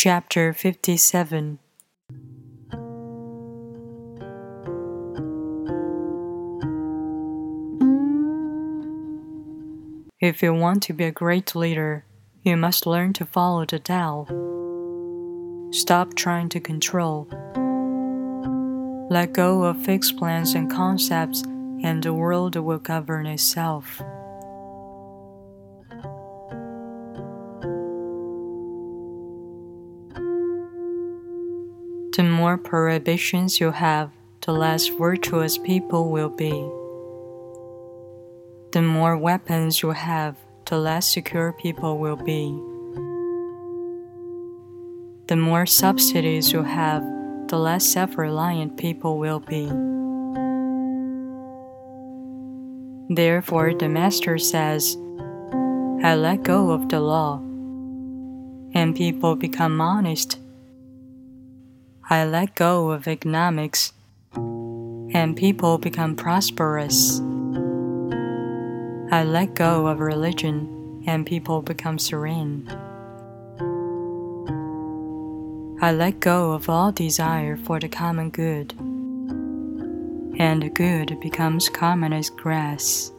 Chapter 57 If you want to be a great leader, you must learn to follow the Tao. Stop trying to control. Let go of fixed plans and concepts, and the world will govern itself. The more prohibitions you have, the less virtuous people will be. The more weapons you have, the less secure people will be. The more subsidies you have, the less self reliant people will be. Therefore, the Master says, I let go of the law, and people become honest I let go of economics, and people become prosperous. I let go of religion, and people become serene. I let go of all desire for the common good, and the good becomes common as grass.